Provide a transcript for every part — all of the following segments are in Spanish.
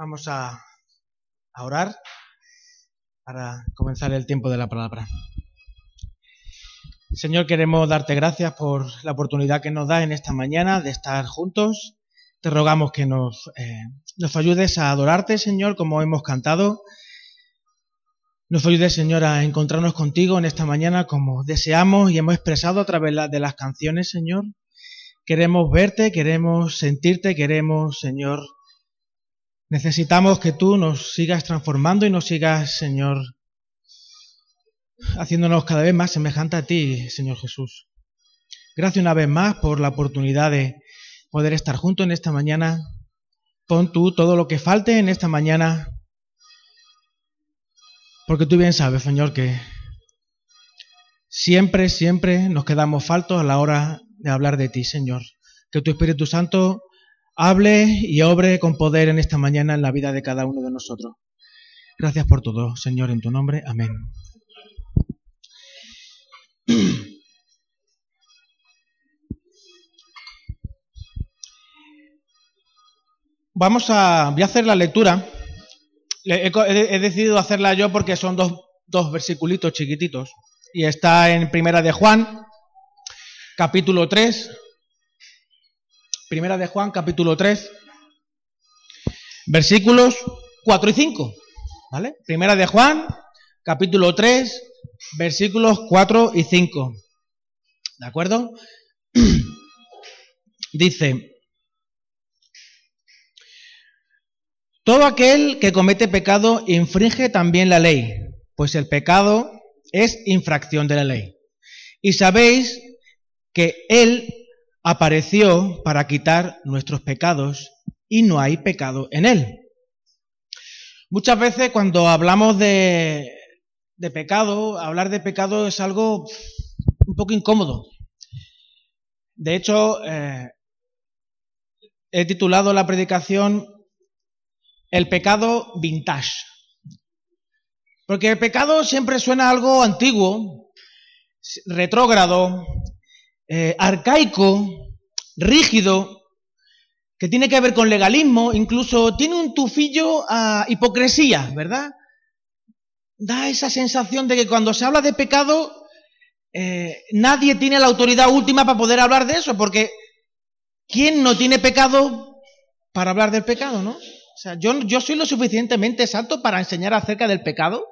Vamos a, orar para comenzar el tiempo de la palabra. Señor, queremos darte gracias por la oportunidad que nos da en esta mañana de estar juntos. Te rogamos que nos, eh, nos ayudes a adorarte, Señor, como hemos cantado. Nos ayudes, Señor, a encontrarnos contigo en esta mañana como deseamos y hemos expresado a través de las canciones, Señor. Queremos verte, queremos sentirte, queremos, Señor, necesitamos que tú nos sigas transformando y nos sigas, Señor, haciéndonos cada vez más semejante a ti, Señor Jesús. Gracias una vez más por la oportunidad de poder estar juntos en esta mañana. Pon tú todo lo que falte en esta mañana, porque tú bien sabes, Señor, que siempre, siempre nos quedamos faltos a la hora de hablar de ti, Señor. Que tu Espíritu Santo hable y obre con poder en esta mañana en la vida de cada uno de nosotros. Gracias por todo, Señor, en tu nombre. Amén. Vamos a, voy a hacer la lectura. He, decidido hacerla yo porque son dos, dos versiculitos chiquititos. Y está en Primera de Juan, capítulo 3. Primera de Juan, capítulo 3. Versículos 4 y 5. ¿Vale? Primera de Juan, capítulo 3, versículos 4 y 5. ¿De acuerdo? Dice, todo aquel que comete pecado infringe también la ley, pues el pecado es infracción de la ley. Y sabéis que Él apareció para quitar nuestros pecados y no hay pecado en Él. Muchas veces cuando hablamos de, de pecado, hablar de pecado es algo un poco incómodo. De hecho, eh, he titulado la predicación El pecado vintage. Porque el pecado siempre suena algo antiguo, retrógrado, eh, arcaico, rígido, que tiene que ver con legalismo, incluso tiene un tufillo a hipocresía, ¿verdad? da esa sensación de que cuando se habla de pecado, eh, nadie tiene la autoridad última para poder hablar de eso, porque ¿quién no tiene pecado para hablar del pecado, no? O sea, yo, yo soy lo suficientemente santo para enseñar acerca del pecado.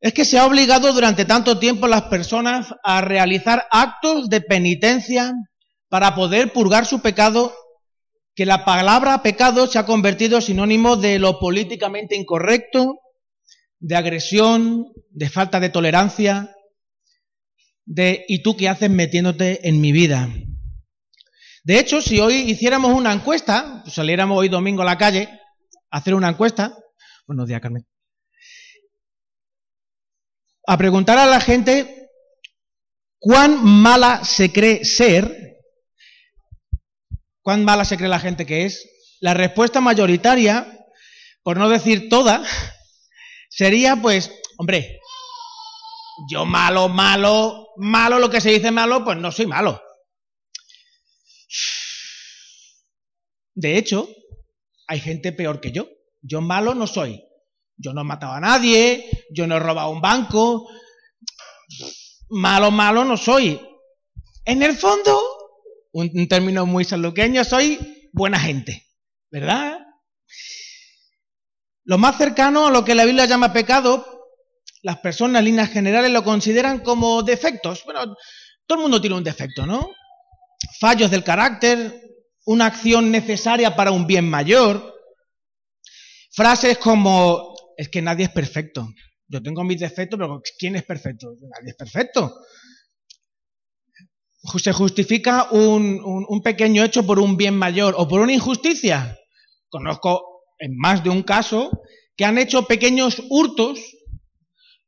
Es que se ha obligado durante tanto tiempo a las personas a realizar actos de penitencia para poder purgar su pecado que la palabra pecado se ha convertido sinónimo de lo políticamente incorrecto, de agresión, de falta de tolerancia, de ¿y tú qué haces metiéndote en mi vida? De hecho, si hoy hiciéramos una encuesta, saliéramos hoy domingo a la calle a hacer una encuesta, buenos días Carmen, a preguntar a la gente cuán mala se cree ser, cuán mala se cree la gente que es, la respuesta mayoritaria, por no decir toda, sería pues, hombre, yo malo, malo, malo, lo que se dice malo, pues no soy malo. De hecho, hay gente peor que yo. Yo malo no soy. Yo no he matado a nadie, yo no he robado un banco. Malo, malo no soy. En el fondo, un, término muy saluqueño, soy buena gente, ¿verdad? Lo más cercano a lo que la Biblia llama pecado, las personas en líneas generales lo consideran como defectos. Bueno, todo el mundo tiene un defecto, ¿no? Fallos del carácter, una acción necesaria para un bien mayor. Frases como, es que nadie es perfecto. Yo tengo mis defectos, pero ¿quién es perfecto? Nadie es perfecto se justifica un, pequeño hecho por un bien mayor o por una injusticia. Conozco en más de un caso que han hecho pequeños hurtos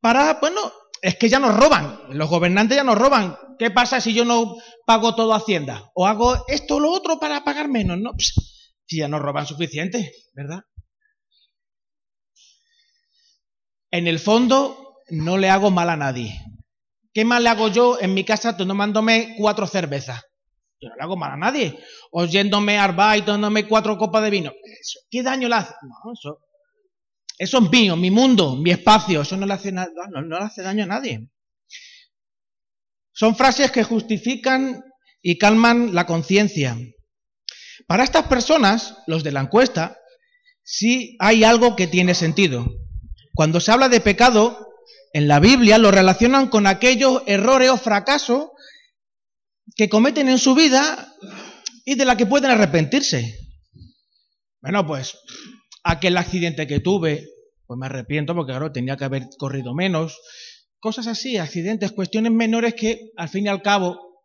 para, bueno, es que ya nos roban, los gobernantes ya nos roban. ¿Qué pasa si yo no pago todo Hacienda? O hago esto o lo otro para pagar menos, ¿no? si ya nos roban suficiente, ¿verdad? En el fondo, no le hago mal a nadie. ¿Qué mal le hago yo en mi casa tomándome cuatro cervezas? yo no le hago mal a nadie. Oyéndome arba y tomándome cuatro copas de vino. ¿Qué daño le hace? No, eso, eso es mío, mi mundo, mi espacio. Eso no le hace, no, no le hace daño a nadie. Son frases que justifican y calman la conciencia. Para estas personas, los de la encuesta, sí hay algo que tiene sentido. Cuando se habla de pecado, en la Biblia lo relacionan con aquellos errores o fracasos que cometen en su vida y de la que pueden arrepentirse. Bueno, pues aquel accidente que tuve, pues me arrepiento porque claro, tenía que haber corrido menos. Cosas así, accidentes, cuestiones menores que al fin y al cabo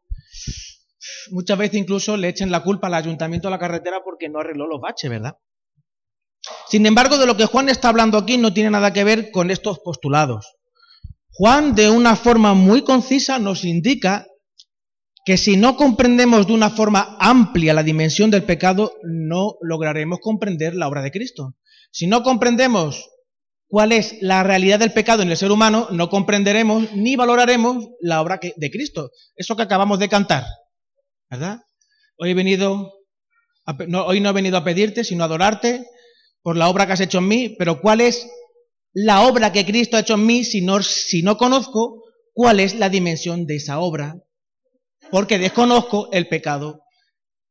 muchas veces incluso le echen la culpa al ayuntamiento de la carretera porque no arregló los baches, ¿verdad? Sin embargo, de lo que Juan está hablando aquí no tiene nada que ver con estos postulados. Juan, de una forma muy concisa, nos indica que si no comprendemos de una forma amplia la dimensión del pecado, no lograremos comprender la obra de Cristo. Si no comprendemos cuál es la realidad del pecado en el ser humano, no comprenderemos ni valoraremos la obra de Cristo. Eso que acabamos de cantar, ¿verdad? Hoy he venido, hoy no he venido a pedirte, sino a adorarte, por la obra que has hecho en mí, pero ¿cuál es la obra que Cristo ha hecho en mí si no, conozco cuál es la dimensión de esa obra? Porque desconozco el pecado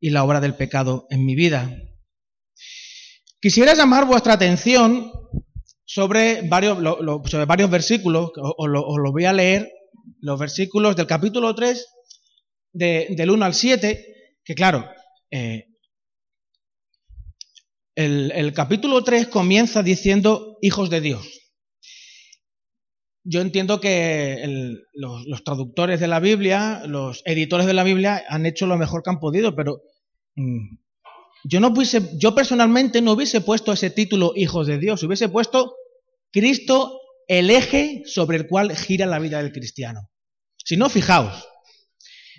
y la obra del pecado en mi vida. Quisiera llamar vuestra atención sobre varios, sobre varios versículos, os lo, voy a leer, los versículos del capítulo 3, del 1 al 7, que claro, eh, el, capítulo 3 comienza diciendo hijos de Dios. Yo entiendo que los, traductores de la Biblia, los editores de la Biblia han hecho lo mejor que han podido, pero mm, yo, no yo personalmente no hubiese puesto ese título hijos de Dios, hubiese puesto Cristo el eje sobre el cual gira la vida del cristiano. Si no, fijaos.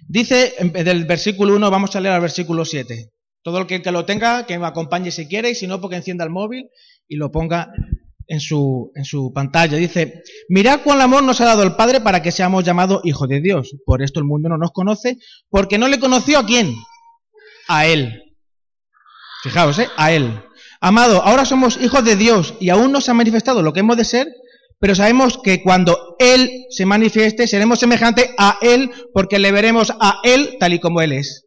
Dice del versículo 1, vamos a leer al versículo 7. Todo el que, lo tenga, que me acompañe si quiere, y si no, porque encienda el móvil y lo ponga en su, en su pantalla. Dice, mirad cuán amor nos ha dado el Padre para que seamos llamados hijos de Dios. Por esto el mundo no nos conoce, porque no le conoció a quién? A Él. Fijaos, ¿eh? A Él. Amado, ahora somos hijos de Dios y aún no se ha manifestado lo que hemos de ser, pero sabemos que cuando Él se manifieste seremos semejantes a Él porque le veremos a Él tal y como Él es.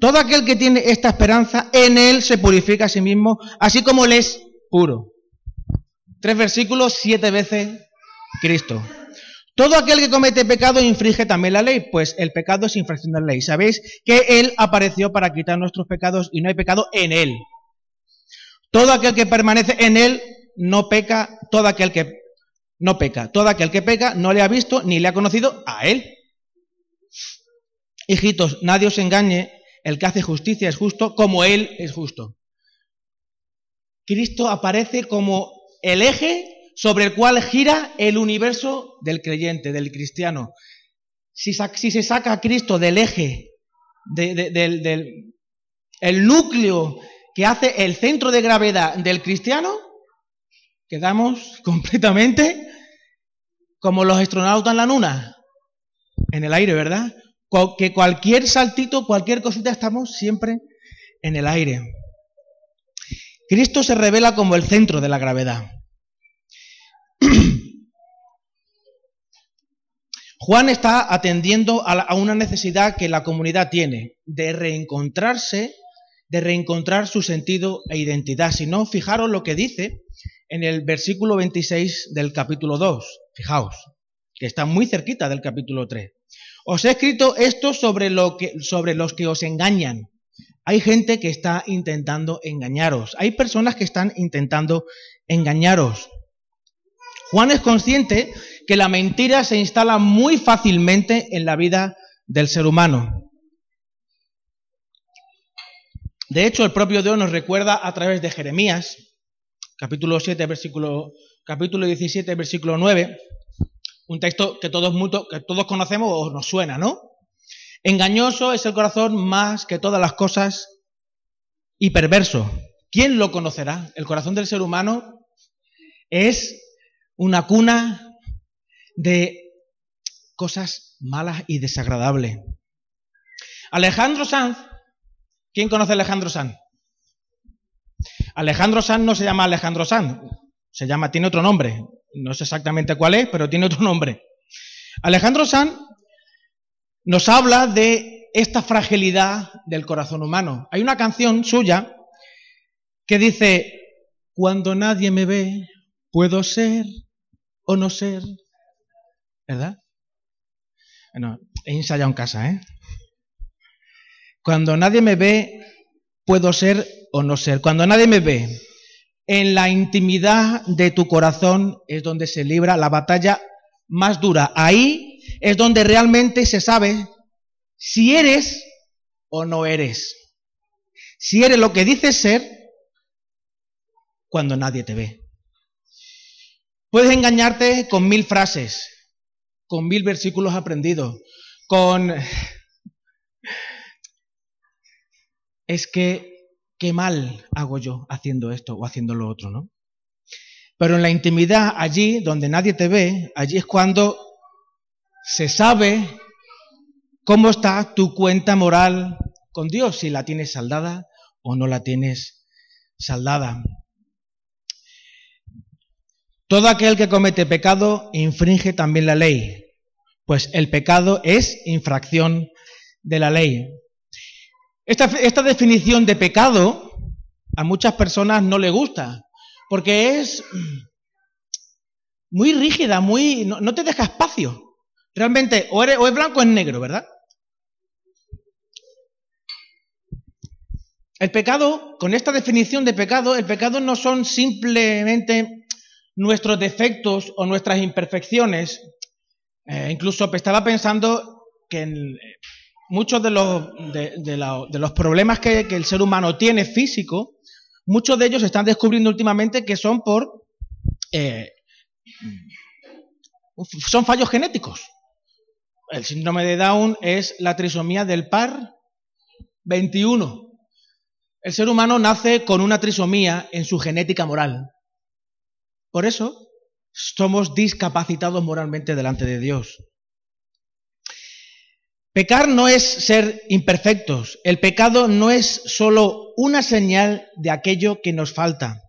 Todo aquel que tiene esta esperanza, en él se purifica a sí mismo, así como él es puro. Tres versículos, siete veces Cristo. Todo aquel que comete pecado infringe también la ley, pues el pecado es infracción de la ley. Sabéis que Él apareció para quitar nuestros pecados y no hay pecado en Él. Todo aquel que permanece en Él no peca, todo aquel que no peca. Todo aquel que peca no le ha visto ni le ha conocido a Él. Hijitos, nadie os engañe, el que hace justicia es justo como Él es justo. Cristo aparece como el eje sobre el cual gira el universo del creyente, del cristiano. Si, se saca a Cristo del eje, del el núcleo que hace el centro de gravedad del cristiano, quedamos completamente como los astronautas en la luna, en el aire, ¿verdad? Que cualquier saltito, cualquier cosita, estamos siempre en el aire. Cristo se revela como el centro de la gravedad. Juan está atendiendo a, una necesidad que la comunidad tiene, de reencontrarse, de reencontrar su sentido e identidad. Si no, fijaros lo que dice en el versículo 26 del capítulo 2. Fijaos, que está muy cerquita del capítulo 3. Os he escrito esto sobre, lo que, sobre los que os engañan. Hay gente que está intentando engañaros. Hay personas que están intentando engañaros. Juan es consciente que la mentira se instala muy fácilmente en la vida del ser humano. De hecho, el propio Dios nos recuerda a través de Jeremías, capítulo 7, versículo, capítulo 17, versículo 9, un texto que todos, que todos conocemos o nos suena, ¿no? Engañoso es el corazón más que todas las cosas y perverso. ¿Quién lo conocerá? El corazón del ser humano es una cuna de cosas malas y desagradables. Alejandro Sanz, ¿quién conoce a Alejandro Sanz? Alejandro Sanz no se llama Alejandro Sanz, se llama, tiene otro nombre, no sé exactamente cuál es, pero tiene otro nombre. Alejandro Sanz nos habla de esta fragilidad del corazón humano. Hay una canción suya que dice, cuando nadie me ve, puedo ser o no ser, ¿verdad? Bueno, he ensayado en casa, ¿eh? Cuando nadie me ve, puedo ser o no ser. Cuando nadie me ve, en la intimidad de tu corazón es donde se libra la batalla más dura. Ahí es donde realmente se sabe si eres o no eres. Si eres lo que dices ser cuando nadie te ve. Puedes engañarte con mil frases, con mil versículos aprendidos, con... Es que, qué mal hago yo haciendo esto o haciendo lo otro, ¿no? Pero en la intimidad, allí donde nadie te ve, allí es cuando se sabe cómo está tu cuenta moral con Dios, si la tienes saldada o no la tienes saldada. Todo aquel que comete pecado infringe también la ley, pues el pecado es infracción de la ley. Esta, esta definición de pecado a muchas personas no le gusta, porque es muy rígida, muy no, te deja espacio. Realmente o, es blanco o es negro, ¿verdad? El pecado, con esta definición de pecado, el pecado no son simplemente nuestros defectos o nuestras imperfecciones. Eh, incluso estaba pensando que en muchos de los, de, los problemas que, el ser humano tiene físico, muchos de ellos se están descubriendo últimamente que son por... Eh, son fallos genéticos. El síndrome de Down es la trisomía del par 21. El ser humano nace con una trisomía en su genética moral. Por eso somos discapacitados moralmente delante de Dios. Pecar no es ser imperfectos. El pecado no es solo una señal de aquello que nos falta.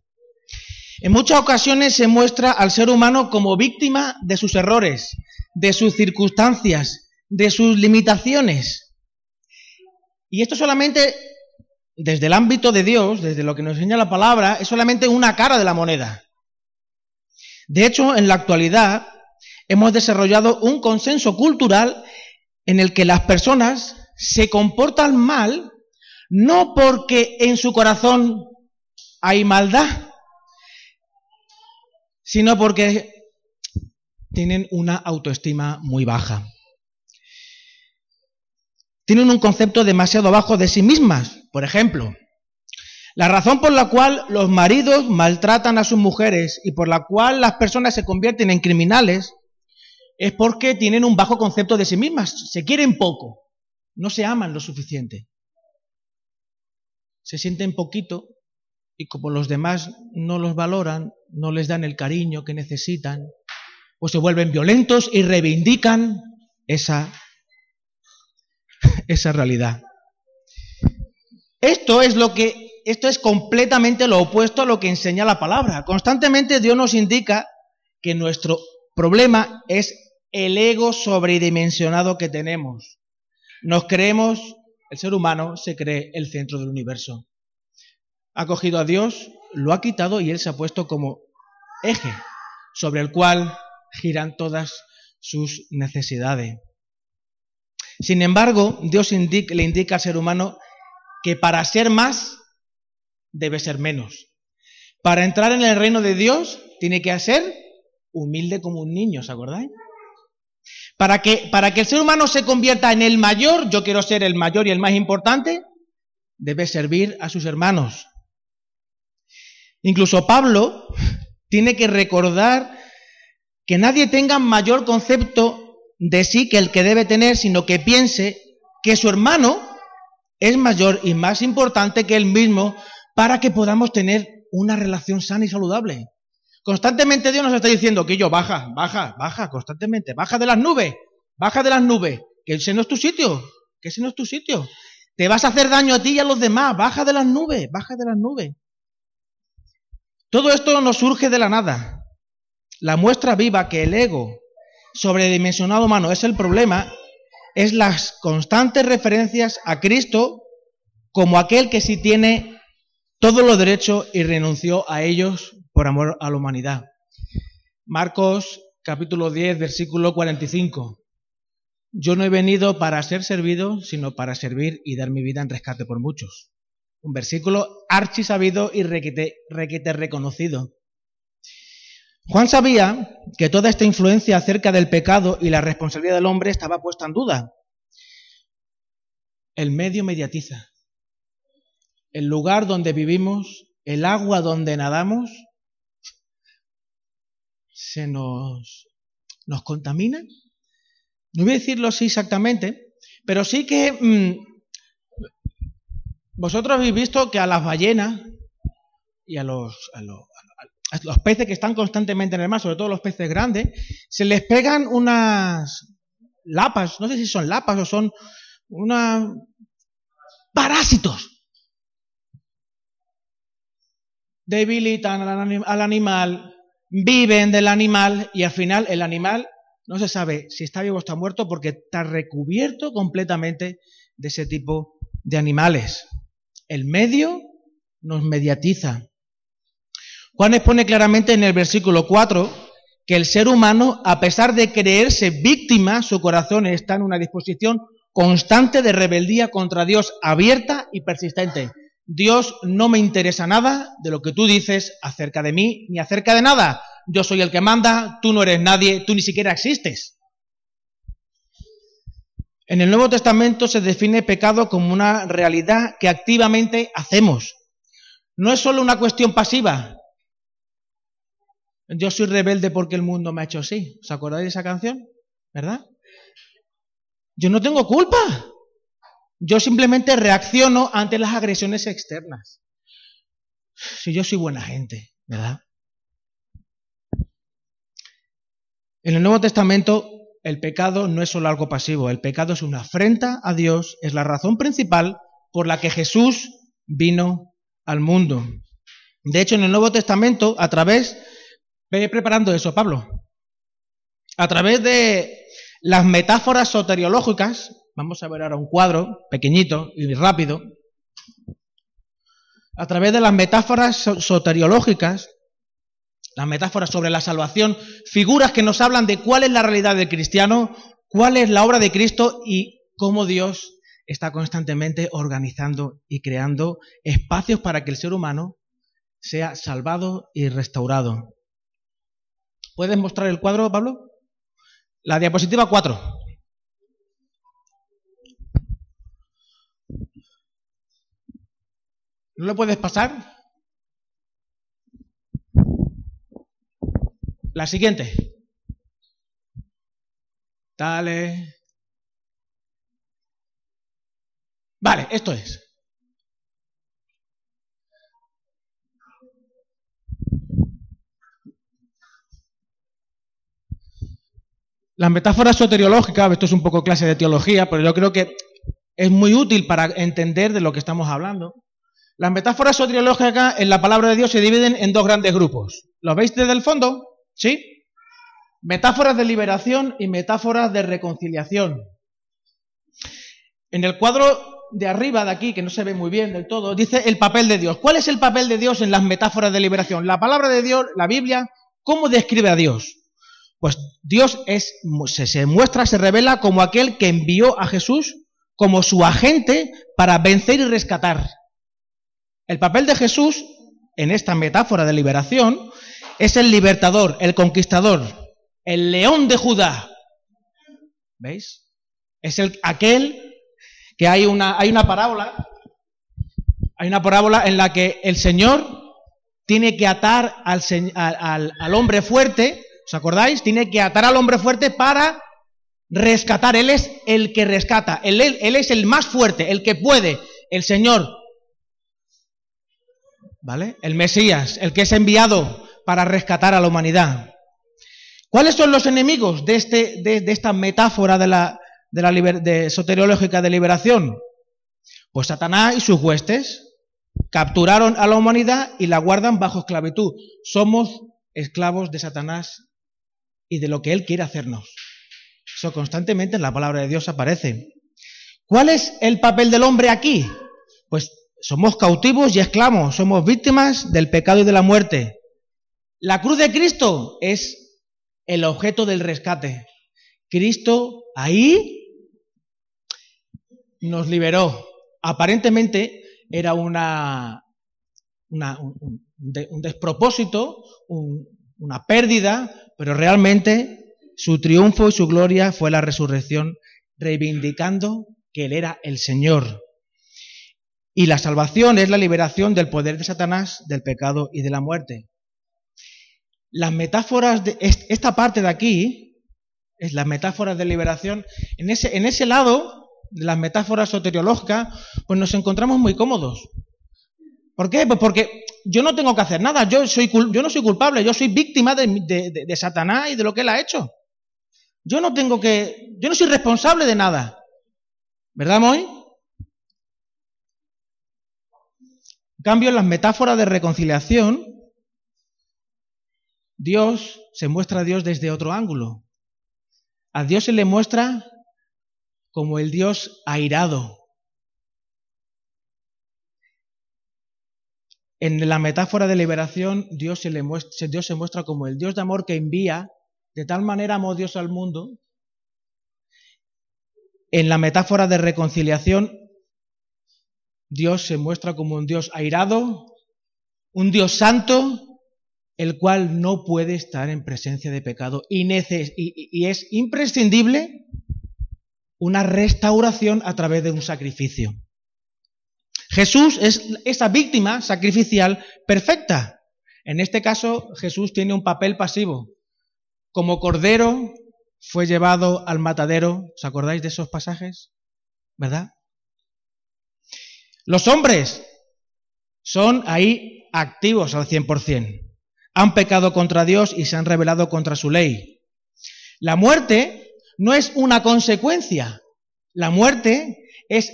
En muchas ocasiones se muestra al ser humano como víctima de sus errores, de sus circunstancias, de sus limitaciones. Y esto solamente desde el ámbito de Dios, desde lo que nos enseña la palabra, es solamente una cara de la moneda. De hecho, en la actualidad hemos desarrollado un consenso cultural en el que las personas se comportan mal no porque en su corazón hay maldad, sino porque tienen una autoestima muy baja. Tienen un concepto demasiado bajo de sí mismas. Por ejemplo, la razón por la cual los maridos maltratan a sus mujeres y por la cual las personas se convierten en criminales es porque tienen un bajo concepto de sí mismas, se quieren poco, no se aman lo suficiente. Se sienten poquito y como los demás no los valoran, no les dan el cariño que necesitan, pues se vuelven violentos y reivindican esa, esa realidad. Esto es lo que esto es completamente lo opuesto a lo que enseña la palabra. Constantemente Dios nos indica que nuestro problema es el ego sobredimensionado que tenemos. Nos creemos, el ser humano se cree el centro del universo. Ha cogido a Dios, lo ha quitado y Él se ha puesto como eje sobre el cual giran todas sus necesidades. Sin embargo, Dios le indica al ser humano que para ser más debe ser menos. Para entrar en el reino de Dios tiene que ser humilde como un niño, ¿os acordáis? Para que, para que el ser humano se convierta en el mayor, yo quiero ser el mayor y el más importante, debe servir a sus hermanos. Incluso Pablo tiene que recordar que nadie tenga mayor concepto de sí que el que debe tener, sino que piense que su hermano es mayor y más importante que él mismo para que podamos tener una relación sana y saludable. Constantemente Dios nos está diciendo que yo baja, baja, baja, constantemente, baja de las nubes, baja de las nubes, que ese no es tu sitio, que ese no es tu sitio. Te vas a hacer daño a ti y a los demás. Baja de las nubes, baja de las nubes. Todo esto no surge de la nada. La muestra viva que el ego sobredimensionado humano es el problema es las constantes referencias a Cristo como aquel que sí tiene todos los derechos y renunció a ellos por amor a la humanidad. Marcos capítulo 10, versículo 45. Yo no he venido para ser servido, sino para servir y dar mi vida en rescate por muchos. Un versículo archi sabido y requete, requete reconocido. Juan sabía que toda esta influencia acerca del pecado y la responsabilidad del hombre estaba puesta en duda. El medio mediatiza. El lugar donde vivimos, el agua donde nadamos, se nos, nos contamina. No voy a decirlo así exactamente, pero sí que mm, vosotros habéis visto que a las ballenas y a los, a los, los peces que están constantemente en el mar, sobre todo los peces grandes, se les pegan unas lapas, no sé si son lapas o son unos parásitos. Debilitan al, animal, viven del animal y al final el animal no se sabe si está vivo o está muerto porque está recubierto completamente de ese tipo de animales. El medio nos mediatiza, Juan expone claramente en el versículo 4 que el ser humano, a pesar de creerse víctima, su corazón está en una disposición constante de rebeldía contra Dios, abierta y persistente. Dios no me interesa nada de lo que tú dices acerca de mí, ni acerca de nada. Yo soy el que manda, tú no eres nadie, tú ni siquiera existes. En el Nuevo Testamento se define pecado como una realidad que activamente hacemos. No es solo una cuestión pasiva, yo soy rebelde porque el mundo me ha hecho así. ¿Os acordáis de esa canción? ¿Verdad? Yo no tengo culpa. Yo simplemente reacciono ante las agresiones externas. Si yo soy buena gente, ¿verdad? En el Nuevo Testamento el pecado no es solo algo pasivo, el pecado es una afrenta a Dios, es la razón principal por la que Jesús vino al mundo. De hecho, en el Nuevo Testamento, a través Ve preparando eso, Pablo. A través de las metáforas soteriológicas, vamos a ver ahora un cuadro pequeñito y rápido. A través de las metáforas soteriológicas, las metáforas sobre la salvación, figuras que nos hablan de cuál es la realidad del cristiano, cuál es la obra de Cristo y cómo Dios está constantemente organizando y creando espacios para que el ser humano sea salvado y restaurado. ¿Puedes mostrar el cuadro, Pablo? La diapositiva 4. ¿No lo puedes pasar? La siguiente. Dale. Vale, esto es. Las metáforas soteriológicas, esto es un poco clase de teología, pero yo creo que es muy útil para entender de lo que estamos hablando. Las metáforas soteriológicas en la palabra de Dios se dividen en dos grandes grupos. ¿Lo veis desde el fondo? ¿Sí? Metáforas de liberación y metáforas de reconciliación. En el cuadro de arriba de aquí, que no se ve muy bien del todo, dice el papel de Dios. ¿Cuál es el papel de Dios en las metáforas de liberación? La palabra de Dios, la Biblia, ¿cómo describe a Dios? Pues Dios es, se, muestra, se revela como aquel que envió a Jesús como su agente para vencer y rescatar. El papel de Jesús en esta metáfora de liberación es el libertador, el conquistador, el león de Judá. ¿Veis? Es el, aquel que hay una, hay una parábola, hay una parábola en la que el Señor tiene que atar al, al, al hombre fuerte ¿Os acordáis? Tiene que atar al hombre fuerte para rescatar. Él es el que rescata. Él, él, es el más fuerte, el que puede. El Señor. ¿Vale? El Mesías, el que es enviado para rescatar a la humanidad. ¿Cuáles son los enemigos de, este, de, esta metáfora de la, de la de soteriológica de liberación? Pues Satanás y sus huestes capturaron a la humanidad y la guardan bajo esclavitud. Somos esclavos de Satanás y de lo que él quiere hacernos. Eso constantemente en la palabra de Dios aparece. ¿Cuál es el papel del hombre aquí? Pues somos cautivos y esclavos, somos víctimas del pecado y de la muerte. La cruz de Cristo es el objeto del rescate. Cristo ahí nos liberó. Aparentemente era una, un, despropósito, una pérdida, pero realmente su triunfo y su gloria fue la resurrección, reivindicando que Él era el Señor. Y la salvación es la liberación del poder de Satanás, del pecado y de la muerte. Las metáforas de esta parte de aquí, es las metáforas de liberación, en ese, en ese lado de las metáforas soteriológicas, pues nos encontramos muy cómodos. ¿Por qué? Pues porque yo no tengo que hacer nada, yo, soy, yo no soy culpable, yo soy víctima de, de Satanás y de lo que él ha hecho. Yo no tengo que, yo no soy responsable de nada. ¿Verdad, Moy? En cambio, en las metáforas de reconciliación, Dios se muestra a Dios desde otro ángulo. A Dios se le muestra como el Dios airado. En la metáfora de liberación, Dios se, le muestra, Dios se muestra como el Dios de amor que envía, de tal manera amó Dios al mundo. En la metáfora de reconciliación, Dios se muestra como un Dios airado, un Dios santo, el cual no puede estar en presencia de pecado y, y, es imprescindible una restauración a través de un sacrificio. Jesús es esa víctima sacrificial perfecta. En este caso, Jesús tiene un papel pasivo. Como cordero fue llevado al matadero. ¿Os acordáis de esos pasajes? ¿Verdad? Los hombres son ahí activos al 100%. Han pecado contra Dios y se han rebelado contra su ley. La muerte no es una consecuencia. La muerte es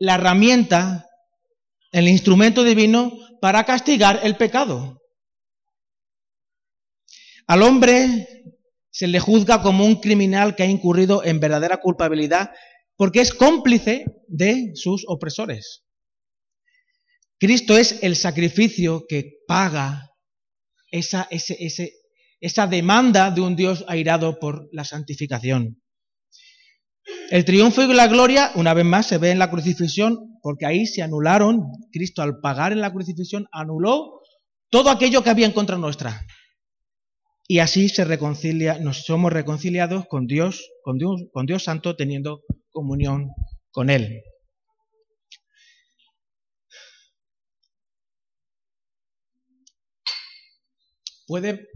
la herramienta, el instrumento divino para castigar el pecado. Al hombre se le juzga como un criminal que ha incurrido en verdadera culpabilidad porque es cómplice de sus opresores. Cristo es el sacrificio que paga esa, esa demanda de un Dios airado por la santificación. El triunfo y la gloria, una vez más, se ve en la crucifixión, porque ahí se anularon, Cristo al pagar en la crucifixión anuló todo aquello que había en contra nuestra. Y así se reconcilia, nos somos reconciliados con Dios, con Dios, con Dios Santo, teniendo comunión con Él. Puede.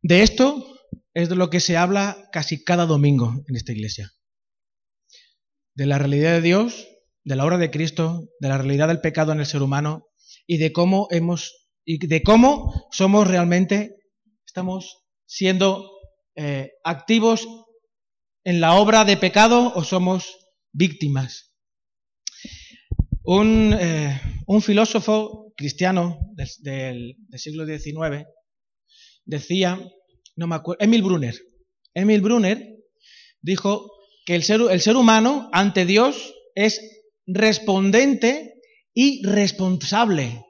De esto es de lo que se habla casi cada domingo en esta iglesia. De la realidad de Dios, de la obra de Cristo, de la realidad del pecado en el ser humano y de cómo hemos y de cómo somos realmente estamos siendo eh, activos en la obra de pecado o somos víctimas. Un, eh, un filósofo cristiano del, siglo XIX decía, no me acuerdo, Emil Brunner. Emil Brunner dijo que el ser, humano ante Dios es respondente y responsable.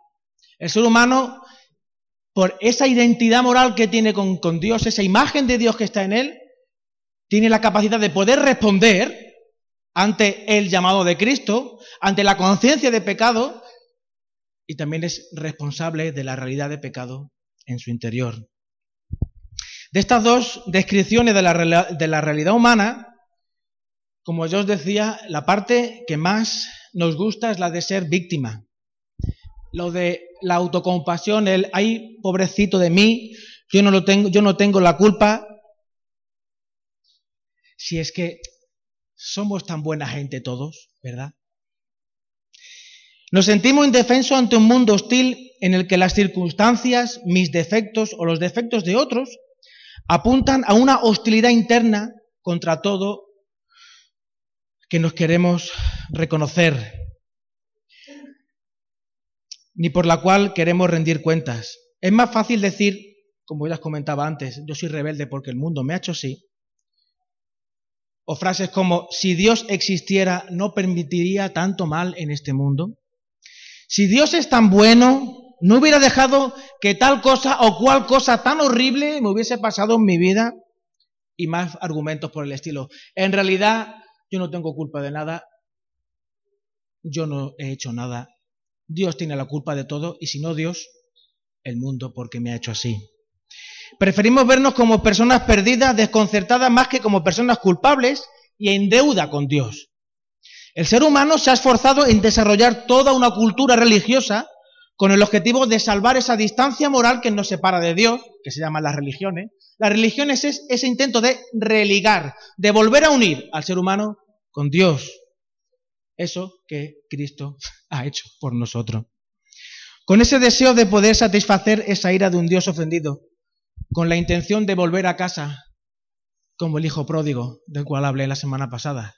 El ser humano, por esa identidad moral que tiene con, Dios, esa imagen de Dios que está en él, tiene la capacidad de poder responder ante el llamado de Cristo, ante la conciencia de pecado y también es responsable de la realidad de pecado en su interior. De estas dos descripciones de la, realidad humana, como yo os decía, la parte que más nos gusta es la de ser víctima. Lo de la autocompasión, el ay, pobrecito de mí, yo no lo tengo, yo no tengo la culpa. Si es que somos tan buena gente todos, ¿verdad? Nos sentimos indefensos ante un mundo hostil en el que las circunstancias, mis defectos o los defectos de otros apuntan a una hostilidad interna contra todo que nos queremos reconocer, ni por la cual queremos rendir cuentas. Es más fácil decir, como ya os comentaba antes, yo soy rebelde porque el mundo me ha hecho así. O frases como, si Dios existiera, no permitiría tanto mal en este mundo. Si Dios es tan bueno, no hubiera dejado que tal cosa o cual cosa tan horrible me hubiese pasado en mi vida. Y más argumentos por el estilo. En realidad, yo no tengo culpa de nada. Yo no he hecho nada. Dios tiene la culpa de todo y si no Dios, el mundo porque me ha hecho así. Preferimos vernos como personas perdidas, desconcertadas, más que como personas culpables y en deuda con Dios. El ser humano se ha esforzado en desarrollar toda una cultura religiosa con el objetivo de salvar esa distancia moral que nos separa de Dios, que se llaman las religiones. Las religiones es ese intento de religar, de volver a unir al ser humano con Dios. Eso que Cristo ha hecho por nosotros. Con ese deseo de poder satisfacer esa ira de un Dios ofendido, con la intención de volver a casa, como el hijo pródigo del cual hablé la semana pasada.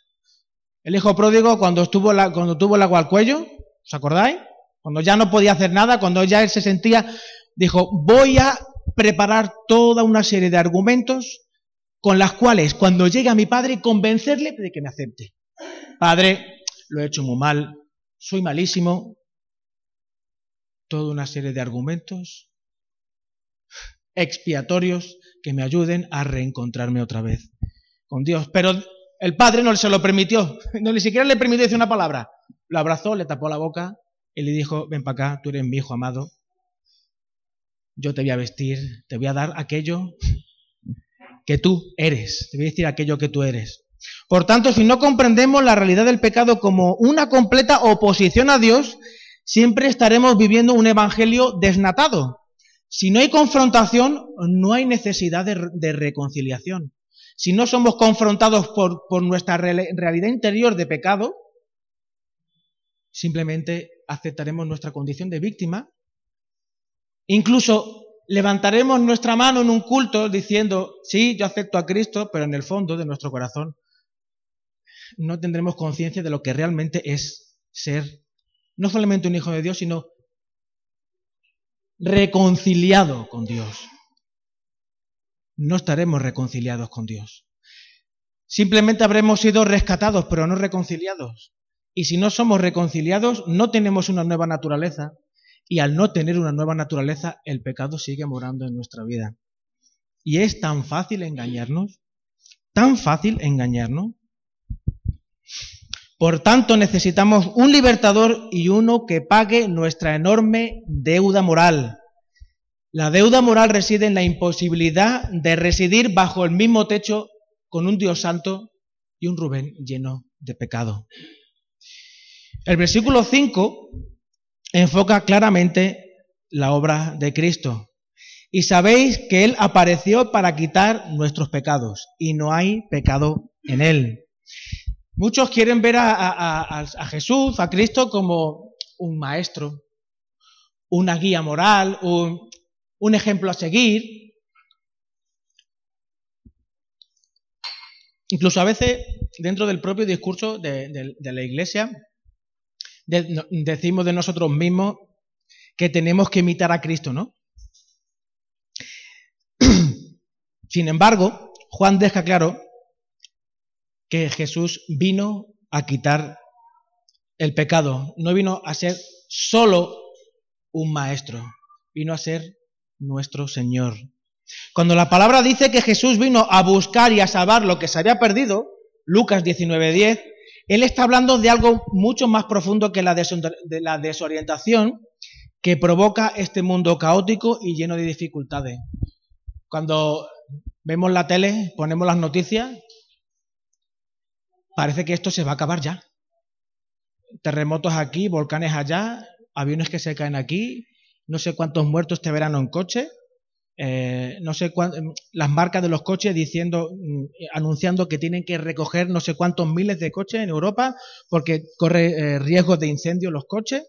El hijo pródigo cuando, estuvo la, cuando tuvo el agua al cuello, ¿os acordáis? Cuando ya no podía hacer nada, cuando ya él se sentía, dijo, voy a preparar toda una serie de argumentos con las cuales cuando llegue a mi padre convencerle de que me acepte. Padre, lo he hecho muy mal, soy malísimo. Toda una serie de argumentos expiatorios que me ayuden a reencontrarme otra vez con Dios. Pero el padre no se lo permitió, no ni siquiera le permitió decir una palabra. Lo abrazó, le tapó la boca y le dijo, ven para acá, tú eres mi hijo amado. Yo te voy a vestir, te voy a dar aquello que tú eres, te voy a decir aquello que tú eres. Por tanto, si no comprendemos la realidad del pecado como una completa oposición a Dios, siempre estaremos viviendo un evangelio desnatado, si no hay confrontación, no hay necesidad de, reconciliación. Si no somos confrontados por, nuestra realidad interior de pecado, simplemente aceptaremos nuestra condición de víctima. Incluso levantaremos nuestra mano en un culto diciendo, sí, yo acepto a Cristo, pero en el fondo de nuestro corazón no tendremos conciencia de lo que realmente es ser no solamente un hijo de Dios, sino reconciliado con Dios. No estaremos reconciliados con Dios. Simplemente habremos sido rescatados, pero no reconciliados. Y si no somos reconciliados, no tenemos una nueva naturaleza. Y al no tener una nueva naturaleza, el pecado sigue morando en nuestra vida. Y es tan fácil engañarnos, tan fácil engañarnos. Por tanto, necesitamos un libertador y uno que pague nuestra enorme deuda moral. La deuda moral reside en la imposibilidad de residir bajo el mismo techo con un Dios santo y un Rubén lleno de pecado. El versículo 5 enfoca claramente la obra de Cristo. Y sabéis que Él apareció para quitar nuestros pecados y no hay pecado en Él. Muchos quieren ver a, Jesús, a Cristo, como un maestro, una guía moral, un, ejemplo a seguir. Incluso a veces, dentro del propio discurso de, la Iglesia, decimos de nosotros mismos que tenemos que imitar a Cristo, ¿no? Sin embargo, Juan deja claro que Jesús vino a quitar el pecado. No vino a ser solo un maestro, vino a ser nuestro Señor. Cuando la palabra dice que Jesús vino a buscar y a salvar lo que se había perdido, Lucas 19:10, Él está hablando de algo mucho más profundo que la, la desorientación que provoca este mundo caótico y lleno de dificultades. Cuando vemos la tele, ponemos las noticias, parece que esto se va a acabar ya. Terremotos aquí, volcanes allá, aviones que se caen aquí, no sé cuántos muertos este verano en coche, eh, no sé cuántas, las marcas de los coches diciendo, mm, anunciando que tienen que recoger no sé cuántos miles de coches en Europa porque corre eh, riesgos de incendio los coches.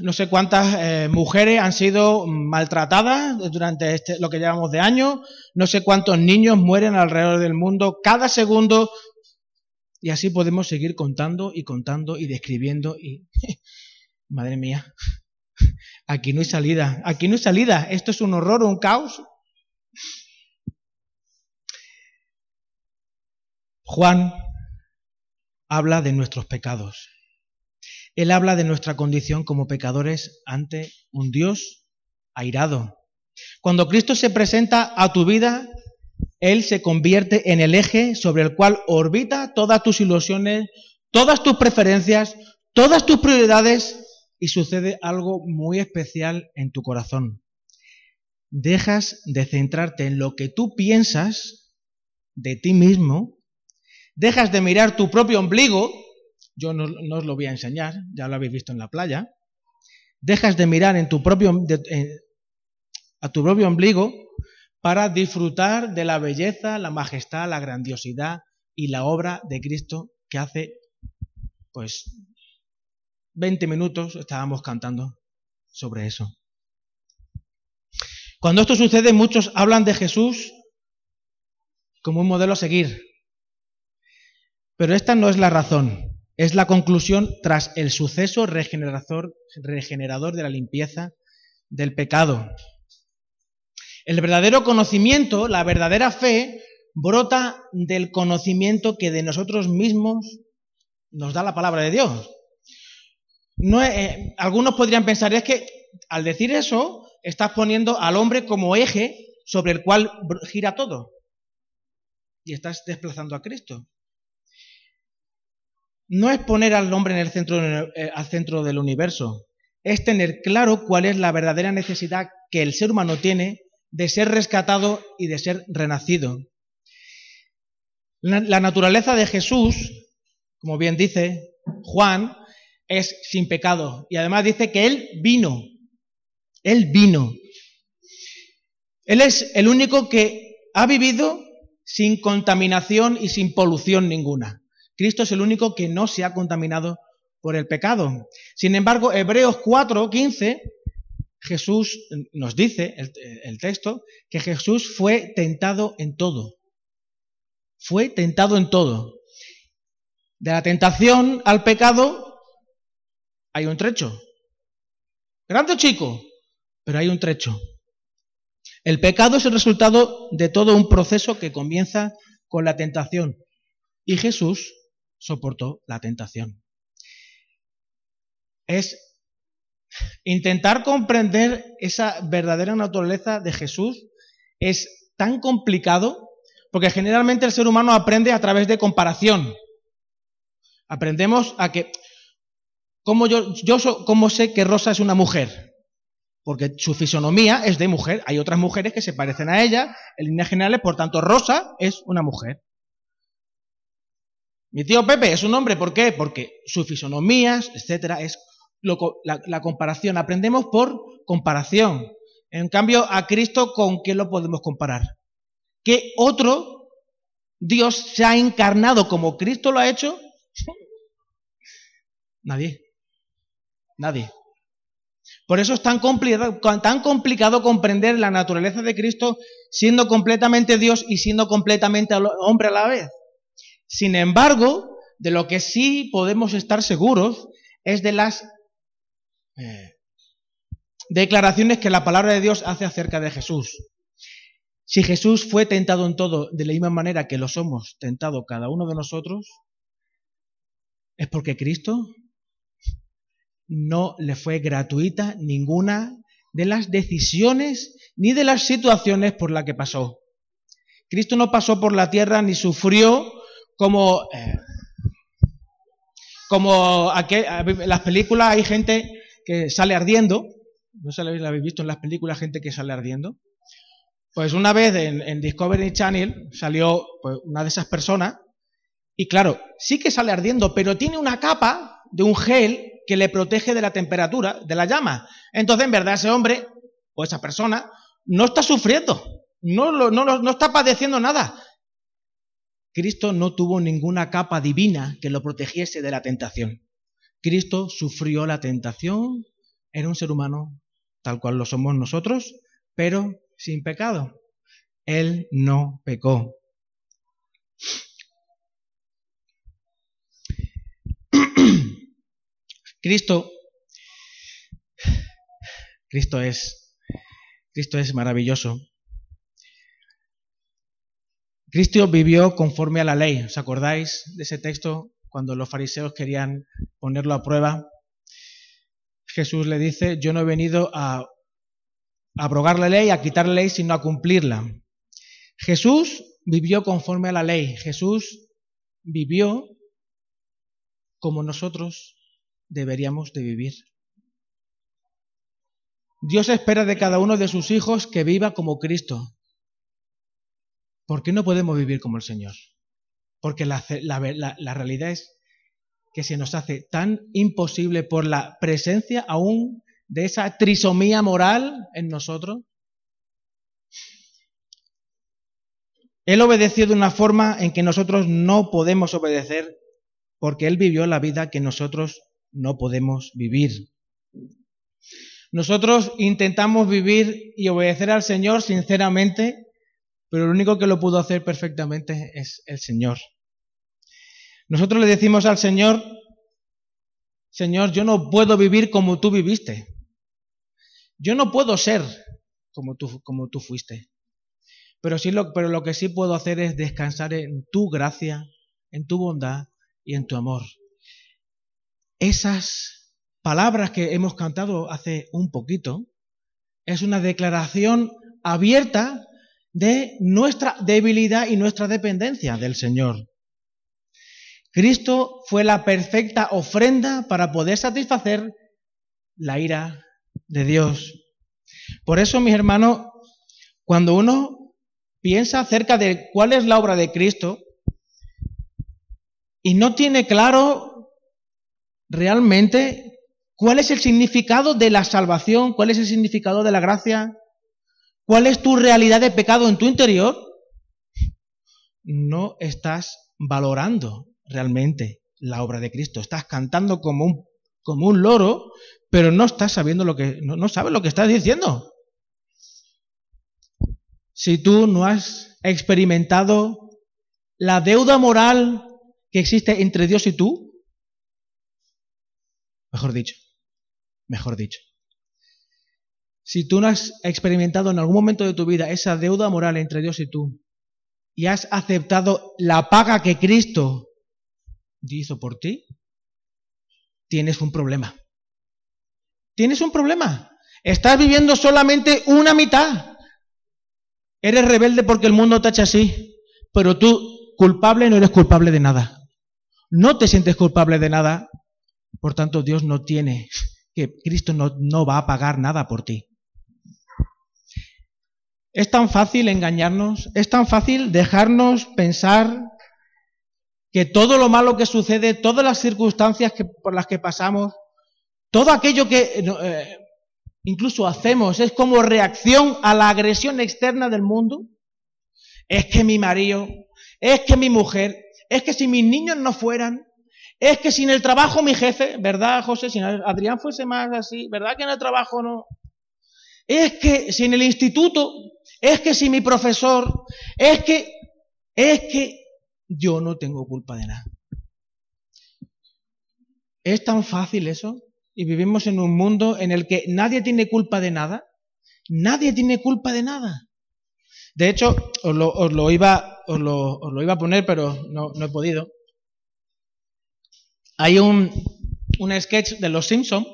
No sé cuántas eh, mujeres han sido maltratadas durante este, lo que llevamos de año. No sé cuántos niños mueren alrededor del mundo cada segundo Y así podemos seguir contando y contando y describiendo y... Madre mía, aquí no hay salida, aquí no hay salida, esto es un horror, un caos. Juan habla de nuestros pecados. Él habla de nuestra condición como pecadores ante un Dios airado. Cuando Cristo se presenta a tu vida, Él se convierte en el eje sobre el cual orbita todas tus ilusiones, todas tus preferencias, todas tus prioridades y sucede algo muy especial en tu corazón. Dejas de centrarte en lo que tú piensas de ti mismo, dejas de mirar tu propio ombligo, yo no, os lo voy a enseñar, ya lo habéis visto en la playa, dejas de mirar en tu propio, a tu propio ombligo para disfrutar de la belleza, la majestad, la grandiosidad y la obra de Cristo que hace pues 20 minutos estábamos cantando sobre eso. Cuando esto sucede, muchos hablan de Jesús como un modelo a seguir. Pero esta no es la razón, es la conclusión tras el suceso regenerador, regenerador de la limpieza del pecado. El verdadero conocimiento, la verdadera fe, brota del conocimiento que de nosotros mismos nos da la palabra de Dios. Eh, algunos podrían pensar, es que al decir eso, estás poniendo al hombre como eje sobre el cual gira todo. Y estás desplazando a Cristo. No es poner al hombre en el centro, eh, al centro del universo, es tener claro cuál es la verdadera necesidad que el ser humano tiene de ser rescatado y de ser renacido. la naturaleza de Jesús, como bien dice Juan, es sin pecado. Y además dice que Él vino. Él vino. Él es el único que ha vivido sin contaminación y sin polución ninguna. Cristo es el único que no se ha contaminado por el pecado. Sin embargo, Hebreos 4, 15, Jesús nos dice, el, el texto, que Jesús fue tentado en todo. Fue tentado en todo. De la tentación al pecado hay un trecho. Grande o chico, pero hay un trecho. El pecado es el resultado de todo un proceso que comienza con la tentación. Y Jesús soportó la tentación. Es intentar comprender esa verdadera naturaleza de Jesús es tan complicado porque generalmente el ser humano aprende a través de comparación. Aprendemos a que ¿Cómo yo, yo cómo sé que Rosa es una mujer? Porque su fisonomía es de mujer. Hay otras mujeres que se parecen a ella en líneas generales, por tanto, Rosa es una mujer. Mi tío Pepe es un hombre, ¿por qué? Porque su fisonomía, etcétera, es la, la comparación. Aprendemos por comparación. En cambio, a Cristo, ¿con qué lo podemos comparar? ¿Qué otro Dios se ha encarnado como Cristo lo ha hecho? Nadie. Nadie. Por eso es tan complicado, comprender la naturaleza de Cristo siendo completamente Dios y siendo completamente hombre a la vez. Sin embargo, de lo que sí podemos estar seguros es de las eh, declaraciones que la palabra de Dios hace acerca de Jesús. Si Jesús fue tentado en todo de la misma manera que lo somos tentado cada uno de nosotros, es porque Cristo no le fue gratuita ninguna de las decisiones ni de las situaciones por las que pasó. Cristo no pasó por la tierra ni sufrió como, eh, como en las películas hay gente que sale ardiendo. ¿No se lo habéis visto en las películas gente que sale ardiendo? Pues una vez en, Discovery Channel salió pues, una de esas personas y claro, sí que sale ardiendo, pero tiene una capa de un gel que le protege de la temperatura, de la llama. Entonces, en verdad, ese hombre o esa persona no está sufriendo, no, no, está padeciendo nada. Cristo no tuvo ninguna capa divina que lo protegiese de la tentación. Cristo sufrió la tentación, era un ser humano tal cual lo somos nosotros, pero sin pecado. Él no pecó. Cristo, Cristo es, Cristo es maravilloso. Cristo vivió conforme a la ley. ¿Os acordáis de ese texto cuando los fariseos querían ponerlo a prueba? Jesús le dice, yo no he venido a abrogar la ley, a quitar la ley, sino a cumplirla. Jesús vivió conforme a la ley. Jesús vivió como nosotros deberíamos de vivir. Dios espera de cada uno de sus hijos que viva como Cristo. ¿Por qué no podemos vivir como el Señor? Porque la, realidad es que se nos hace tan imposible por la presencia aún de esa trisomía moral en nosotros. Él obedeció de una forma en que nosotros no podemos obedecer porque Él vivió la vida que nosotros no podemos vivir. Nosotros intentamos vivir y obedecer al Señor sinceramente, pero el único que lo pudo hacer perfectamente es el Señor. Nosotros le decimos al Señor, Señor, yo no puedo vivir como tú viviste. Yo no puedo ser como tú, como tú fuiste. Pero, sí lo, pero lo que sí puedo hacer es descansar en tu gracia, en tu bondad y en tu amor. Esas palabras que hemos cantado hace un poquito es una declaración abierta de nuestra debilidad y nuestra dependencia del Señor. Cristo fue la perfecta ofrenda para poder satisfacer la ira de Dios. Por eso, mis hermanos, cuando uno piensa acerca de cuál es la obra de Cristo y no tiene claro realmente cuál es el significado de la salvación, cuál es el significado de la gracia, cuál es tu realidad de pecado en tu interior, no estás valorando realmente la obra de Cristo. Estás cantando como un, como un loro, pero no estás sabiendo lo que, no, no sabes lo que estás diciendo. Si tú no has experimentado la deuda moral que existe entre Dios y tú, mejor dicho, mejor dicho. Si tú no has experimentado en algún momento de tu vida esa deuda moral entre Dios y tú, y has aceptado la paga que Cristo hizo por ti, tienes un problema. Tienes un problema. Estás viviendo solamente una mitad. Eres rebelde porque el mundo te echa así, pero tú culpable no eres culpable de nada. No te sientes culpable de nada, por tanto Dios no tiene, que Cristo no, no va a pagar nada por ti. Es tan fácil engañarnos, es tan fácil dejarnos pensar que todo lo malo que sucede, todas las circunstancias que, por las que pasamos, todo aquello que eh, incluso hacemos es como reacción a la agresión externa del mundo. Es que mi marido, es que mi mujer, es que si mis niños no fueran, es que sin el trabajo mi jefe, ¿verdad, José? Si Adrián fuese más así, ¿verdad que en el trabajo no? Es que si en el instituto, es que si mi profesor, es que, es que, yo no tengo culpa de nada. ¿Es tan fácil eso? Y vivimos en un mundo en el que nadie tiene culpa de nada. Nadie tiene culpa de nada. De hecho, os lo, iba, os lo, iba a poner, pero no, he podido. Hay un, un sketch de Los Simpson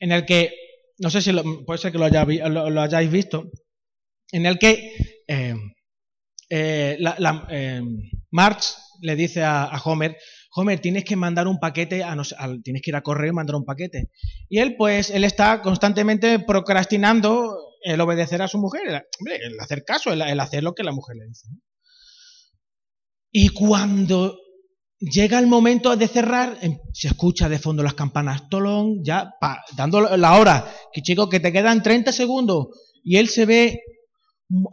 en el que, no sé si puede ser que lo, hayáis visto, en el que eh, eh, eh, March le dice a, Homer, Homer, tienes que mandar un paquete, a, tienes que ir a correo y mandar un paquete. Y él, pues, él está constantemente procrastinando el obedecer a su mujer, el, hacer caso, el, hacer lo que la mujer le dice. Y cuando llega el momento de cerrar, em, se escucha de fondo las campanas, tolón, ya, dando la hora, que chico, que te quedan 30 segundos, y él se ve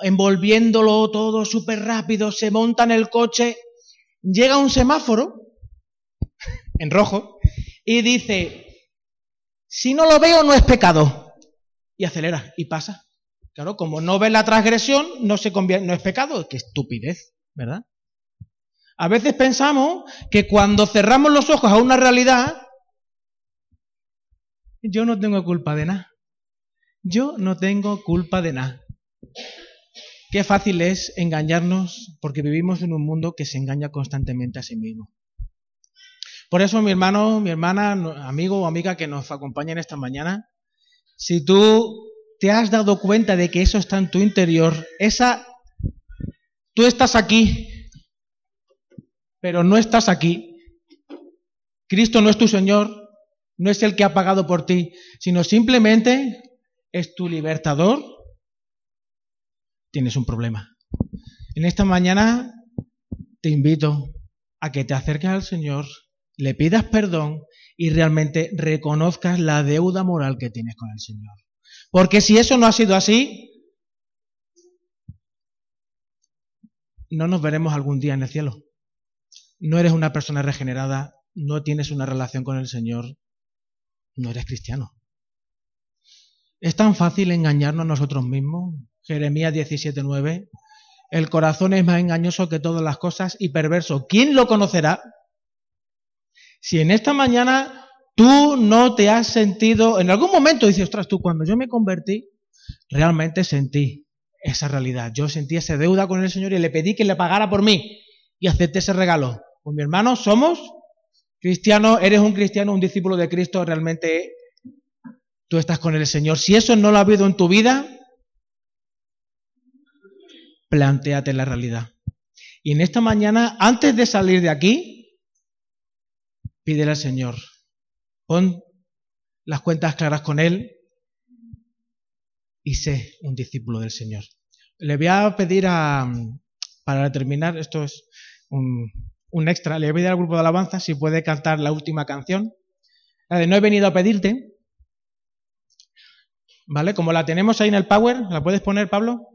envolviéndolo todo súper rápido, se monta en el coche, llega un semáforo en rojo y dice, si no lo veo no es pecado. Y acelera y pasa. Claro, como no ve la transgresión, no, se convierte, no es pecado, qué estupidez, ¿verdad? A veces pensamos que cuando cerramos los ojos a una realidad, yo no tengo culpa de nada. Yo no tengo culpa de nada. Qué fácil es engañarnos porque vivimos en un mundo que se engaña constantemente a sí mismo. Por eso, mi hermano, mi hermana, amigo o amiga que nos acompañan esta mañana, si tú te has dado cuenta de que eso está en tu interior, esa, tú estás aquí, pero no estás aquí. Cristo no es tu Señor, no es el que ha pagado por ti, sino simplemente es tu libertador, tienes un problema. En esta mañana te invito a que te acerques al Señor, le pidas perdón y realmente reconozcas la deuda moral que tienes con el Señor. Porque si eso no ha sido así, no nos veremos algún día en el cielo. No eres una persona regenerada, no tienes una relación con el Señor, no eres cristiano. Es tan fácil engañarnos a nosotros mismos. Jeremías 17:9. El corazón es más engañoso que todas las cosas y perverso. ¿Quién lo conocerá? Si en esta mañana tú no te has sentido, en algún momento dices, ostras, tú cuando yo me convertí, realmente sentí esa realidad. Yo sentí esa deuda con el Señor y le pedí que le pagara por mí y acepté ese regalo. Pues mi hermano, somos cristianos, eres un cristiano, un discípulo de Cristo, realmente tú estás con el Señor. Si eso no lo ha habido en tu vida, planteate la realidad. Y en esta mañana, antes de salir de aquí, pídele al Señor, pon las cuentas claras con Él y sé un discípulo del Señor. Le voy a pedir a, para terminar, esto es un, un extra, le voy a pedir al grupo de alabanza si puede cantar la última canción, la de No he venido a pedirte, ¿Vale? Como la tenemos ahí en el Power, ¿la puedes poner, Pablo?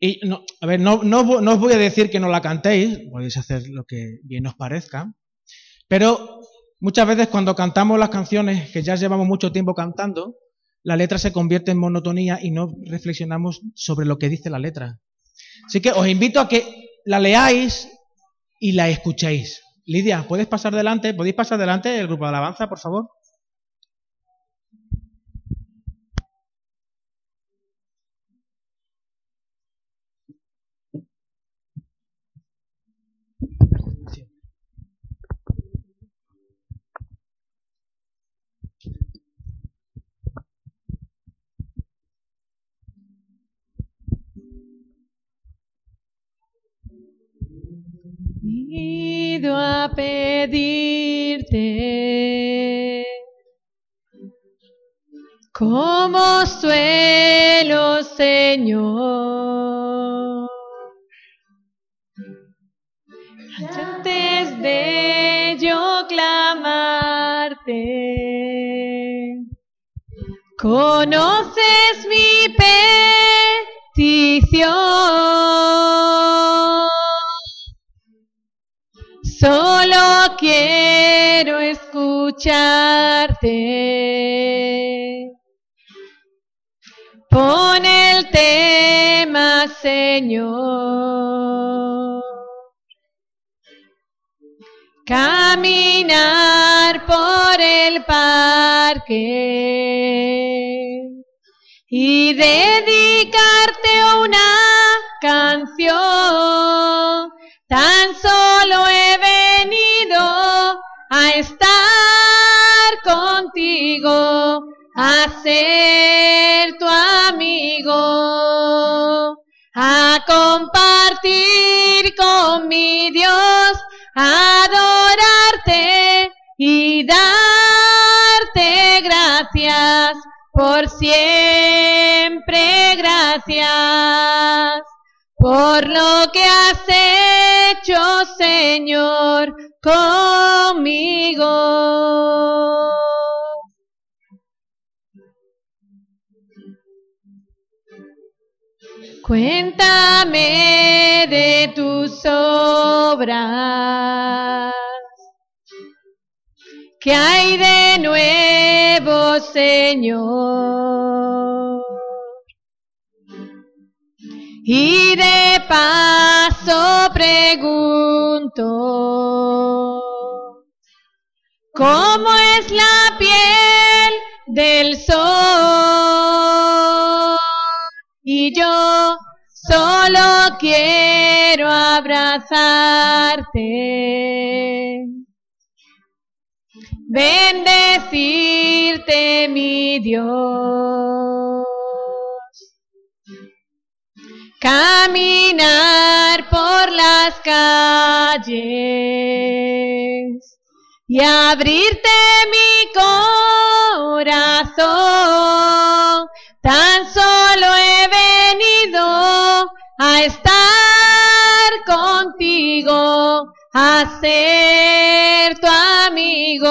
Y no, a ver, no, no, os voy a decir que no la cantéis, podéis hacer lo que bien os parezca, pero muchas veces cuando cantamos las canciones que ya llevamos mucho tiempo cantando, la letra se convierte en monotonía y no reflexionamos sobre lo que dice la letra. Así que os invito a que la leáis y la escuchéis. Lidia, ¿puedes pasar delante? ¿Podéis pasar delante el grupo de alabanza, por favor? Ido a pedirte como suelo, Señor. Antes de yo clamarte, conoces mi petición. Solo quiero escucharte. Pon el tema, Señor. Caminar por el parque y dedicarte una canción. Estar contigo, a ser tu amigo, a compartir con mi Dios, adorarte y darte gracias, por siempre. Gracias por lo que has hecho, Señor, conmigo. Cuéntame de tus obras. ¿Qué hay de nuevo, Señor? Y de paso pregunto, como es la piel del sol. Y yo solo quiero abrazarte. Bendecirte, mi Dios. Caminar por las calles y abrirte mi corazón. Tan solo he venido a estar contigo, a ser tu amigo,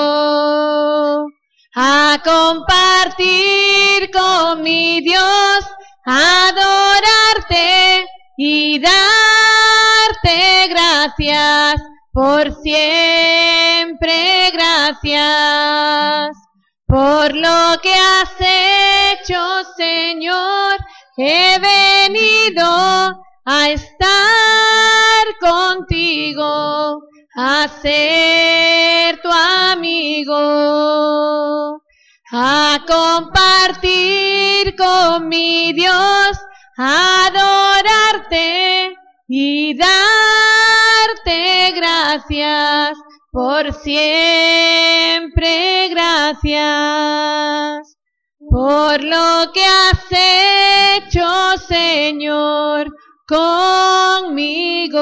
a compartir con mi Dios, y darte gracias por siempre gracias por lo que has hecho, Señor. He venido a estar contigo, a ser tu amigo, a compartir con mi Dios, adorarte y darte gracias por siempre gracias por lo que has hecho Señor conmigo.